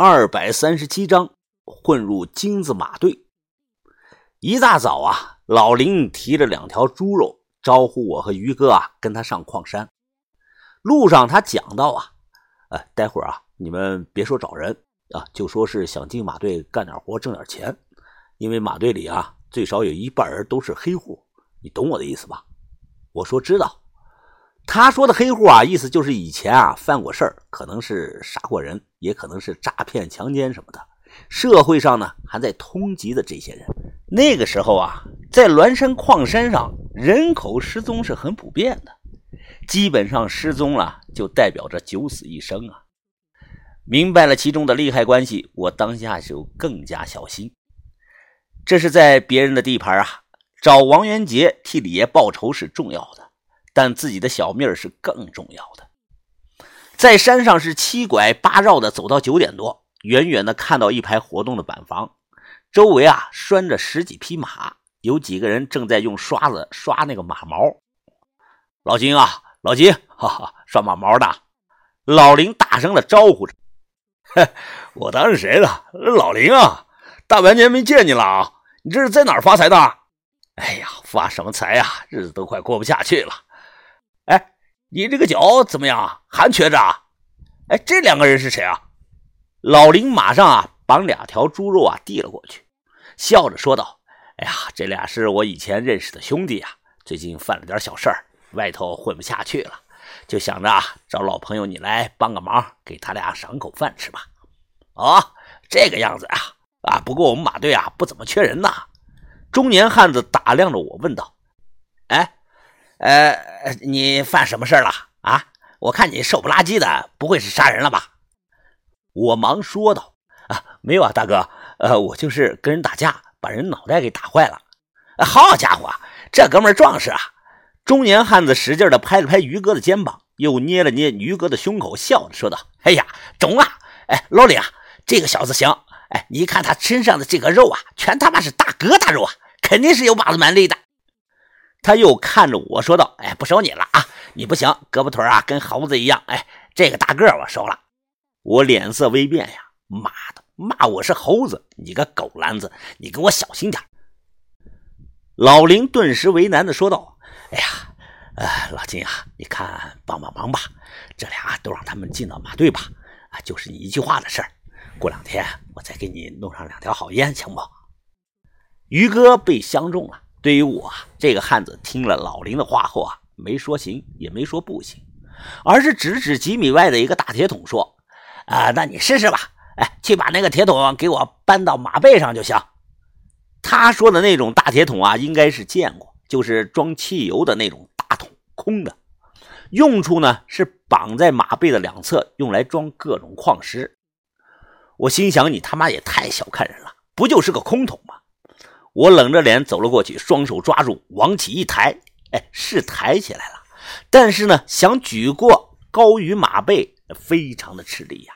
二百三十七章混入金子马队。一大早啊，老林提着两条猪肉，招呼我和于哥啊，跟他上矿山。路上他讲到啊，哎，待会儿啊，你们别说找人啊，就说是想进马队干点活挣点钱，因为马队里啊，最少有一半人都是黑户，你懂我的意思吧？我说知道。他说的黑户啊，意思就是以前啊犯过事儿，可能是杀过人，也可能是诈骗、强奸什么的。社会上呢还在通缉的这些人。那个时候啊，在栾山矿山上，人口失踪是很普遍的，基本上失踪了就代表着九死一生啊。明白了其中的利害关系，我当下就更加小心。这是在别人的地盘啊，找王元杰替李爷报仇是重要的。但自己的小命是更重要的。在山上是七拐八绕的走到九点多，远远的看到一排活动的板房，周围啊拴着十几匹马，有几个人正在用刷子刷那个马毛。老金啊，老金，哈哈，刷马毛的。老林大声的招呼着：“嘿，我当是谁了？老林啊，大半年没见你了啊！你这是在哪儿发财的？哎呀，发什么财呀？日子都快过不下去了。”哎，你这个脚怎么样啊？还瘸着啊？哎，这两个人是谁啊？老林马上啊，把两条猪肉啊递了过去，笑着说道：“哎呀，这俩是我以前认识的兄弟呀，最近犯了点小事儿，外头混不下去了，就想着啊，找老朋友你来帮个忙，给他俩赏口饭吃吧。”哦，这个样子啊，啊，不过我们马队啊不怎么缺人呐。中年汉子打量着我，问道：“。”呃，你犯什么事了啊？我看你瘦不拉几的，不会是杀人了吧？我忙说道：“啊，没有啊，大哥，呃，我就是跟人打架，把人脑袋给打坏了。”好家伙，这哥们壮实啊！中年汉子使劲的拍了拍于哥的肩膀，又捏了捏于哥的胸口，笑着说道：“哎呀，中啊！哎，老李啊，这个小子行！哎，你看他身上的这个肉啊，全他妈是大疙瘩肉啊，肯定是有把子蛮力的。”他又看着我说道：“哎，不收你了啊！你不行，胳膊腿啊跟猴子一样。哎，这个大个我收了。”我脸色微变呀，妈的，骂我是猴子！你个狗篮子，你给我小心点！老林顿时为难的说道：“哎呀，呃，老金啊，你看帮帮忙吧，这俩都让他们进到马队吧。啊，就是你一句话的事儿。过两天我再给你弄上两条好烟，行不？”于哥被相中了。对于我这个汉子，听了老林的话后啊，没说行，也没说不行，而是指指几米外的一个大铁桶说：“啊，那你试试吧，哎，去把那个铁桶给我搬到马背上就行。”他说的那种大铁桶啊，应该是见过，就是装汽油的那种大桶，空的，用处呢是绑在马背的两侧，用来装各种矿石。我心想，你他妈也太小看人了，不就是个空桶吗？我冷着脸走了过去，双手抓住，往起一抬，哎，是抬起来了，但是呢，想举过高于马背，非常的吃力呀。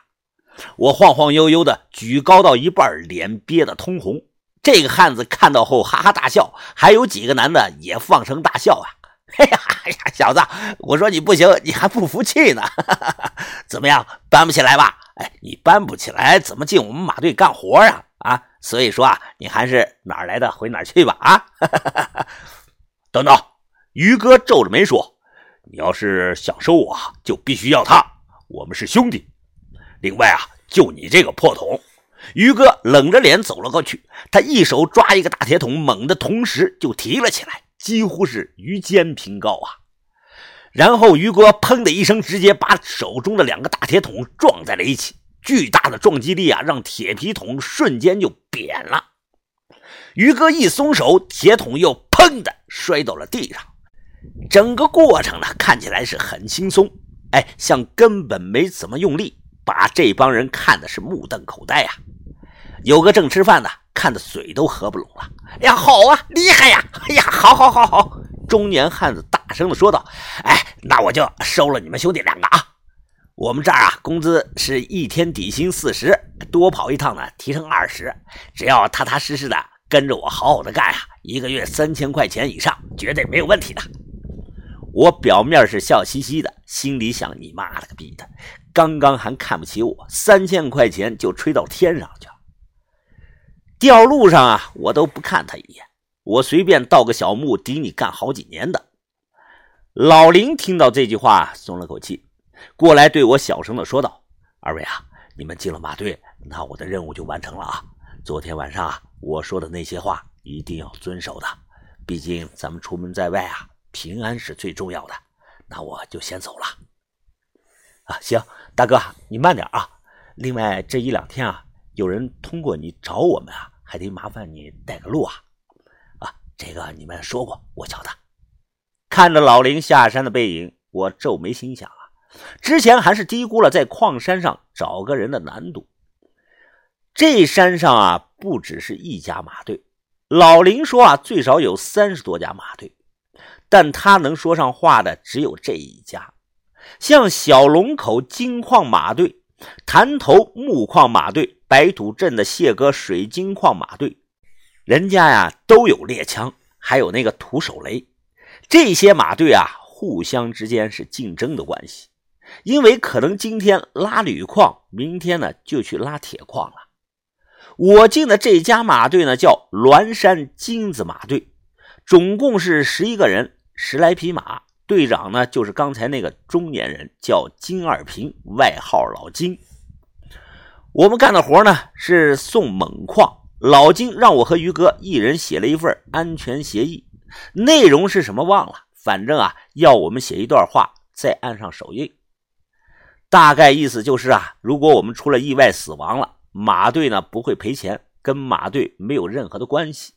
我晃晃悠悠的举高到一半，脸憋得通红。这个汉子看到后哈哈大笑，还有几个男的也放声大笑啊！哎呀呀，小子，我说你不行，你还不服气呢？怎么样，搬不起来吧？哎，你搬不起来，怎么进我们马队干活啊？啊！所以说啊，你还是哪儿来的回哪儿去吧！啊，等等，于哥皱着眉说：“你要是想收我，就必须要他，我们是兄弟。另外啊，就你这个破桶。”于哥冷着脸走了过去，他一手抓一个大铁桶，猛的同时就提了起来，几乎是于肩平高啊。然后于哥砰的一声，直接把手中的两个大铁桶撞在了一起。巨大的撞击力啊，让铁皮桶瞬间就扁了。于哥一松手，铁桶又砰的摔到了地上。整个过程呢，看起来是很轻松，哎，像根本没怎么用力，把这帮人看的是目瞪口呆呀。有个正吃饭的，看的嘴都合不拢了。哎呀，好啊，厉害呀！哎呀，好好好好！中年汉子大声的说道：“哎，那我就收了你们兄弟两个啊。”我们这儿啊，工资是一天底薪四十，多跑一趟呢，提成二十。只要踏踏实实的跟着我，好好的干啊，一个月三千块钱以上，绝对没有问题的。我表面是笑嘻嘻的，心里想：你妈了个逼的！刚刚还看不起我，三千块钱就吹到天上去了。掉路上啊，我都不看他一眼，我随便盗个小墓，抵你干好几年的。老林听到这句话，松了口气，过来对我小声的说道：“二位啊，你们进了马队，那我的任务就完成了啊。昨天晚上啊，我说的那些话一定要遵守的，毕竟咱们出门在外啊。”平安是最重要的，那我就先走了。啊，行，大哥你慢点啊。另外这一两天啊，有人通过你找我们啊，还得麻烦你带个路啊。啊，这个你们说过，我晓得。看着老林下山的背影，我皱眉心想，之前还是低估了在矿山上找个人的难度。这山上啊，不只是一家马队，老林说啊，最少有三十多家马队。但他能说上话的只有这一家，像小龙口金矿马队、潭头木矿马队、白土镇的谢哥水晶矿马队，人家呀都有猎枪，还有那个土手雷。这些马队啊，互相之间是竞争的关系，因为可能今天拉铝矿，明天呢就去拉铁矿了。我进的这家马队呢，叫栾山金子马队，总共是十一个人。十来匹马，队长呢就是刚才那个中年人，叫金二平，外号老金。我们干的活呢是送锰矿，老金让我和于哥一人写了一份安全协议，内容是什么忘了，反正啊要我们写一段话再按上手印，大概意思就是啊，如果我们出了意外死亡了，马队呢不会赔钱，跟马队没有任何的关系。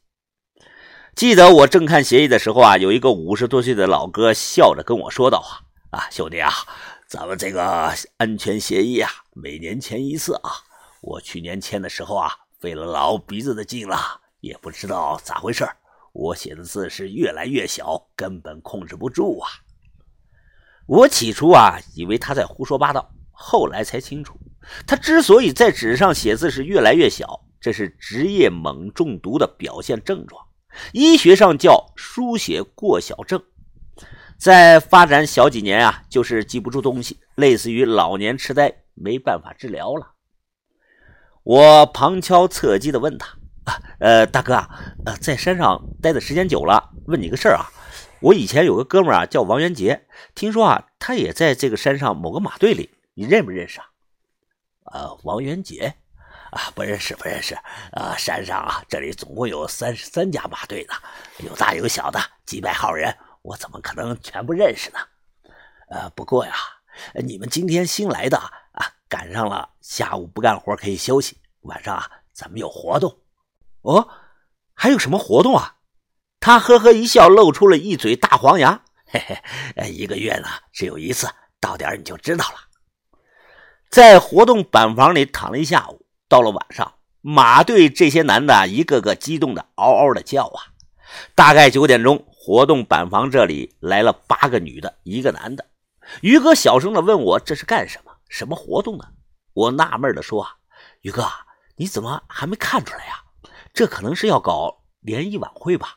记得我正看协议的时候啊，有一个五十多岁的老哥笑着跟我说道：“啊啊，兄弟啊，咱们这个安全协议啊，每年签一次啊。我去年签的时候啊，费了老鼻子的劲了，也不知道咋回事我写的字是越来越小，根本控制不住啊。我起初啊，以为他在胡说八道，后来才清楚，他之所以在纸上写字是越来越小，这是职业锰中毒的表现症状。”医学上叫书写过小症，再发展小几年啊，就是记不住东西，类似于老年痴呆，没办法治疗了。我旁敲侧击的问他：“，呃，大哥啊，呃，在山上待的时间久了，问你个事儿啊，我以前有个哥们儿啊，叫王元杰，听说啊，他也在这个山上某个马队里，你认不认识啊？”呃，王元杰。啊，不认识，不认识。啊，山上啊，这里总共有三十三家马队呢，有大有小的，几百号人，我怎么可能全部认识呢？呃，不过呀，你们今天新来的啊，赶上了下午不干活可以休息，晚上啊，咱们有活动。哦，还有什么活动啊？他呵呵一笑，露出了一嘴大黄牙。嘿嘿，一个月呢只有一次，到点你就知道了。在活动板房里躺了一下午。到了晚上，马队这些男的一个个激动的嗷嗷的叫啊！大概九点钟，活动板房这里来了八个女的，一个男的。于哥小声的问我：“这是干什么？什么活动呢？”我纳闷的说：“啊，于哥，你怎么还没看出来呀？这可能是要搞联谊晚会吧？”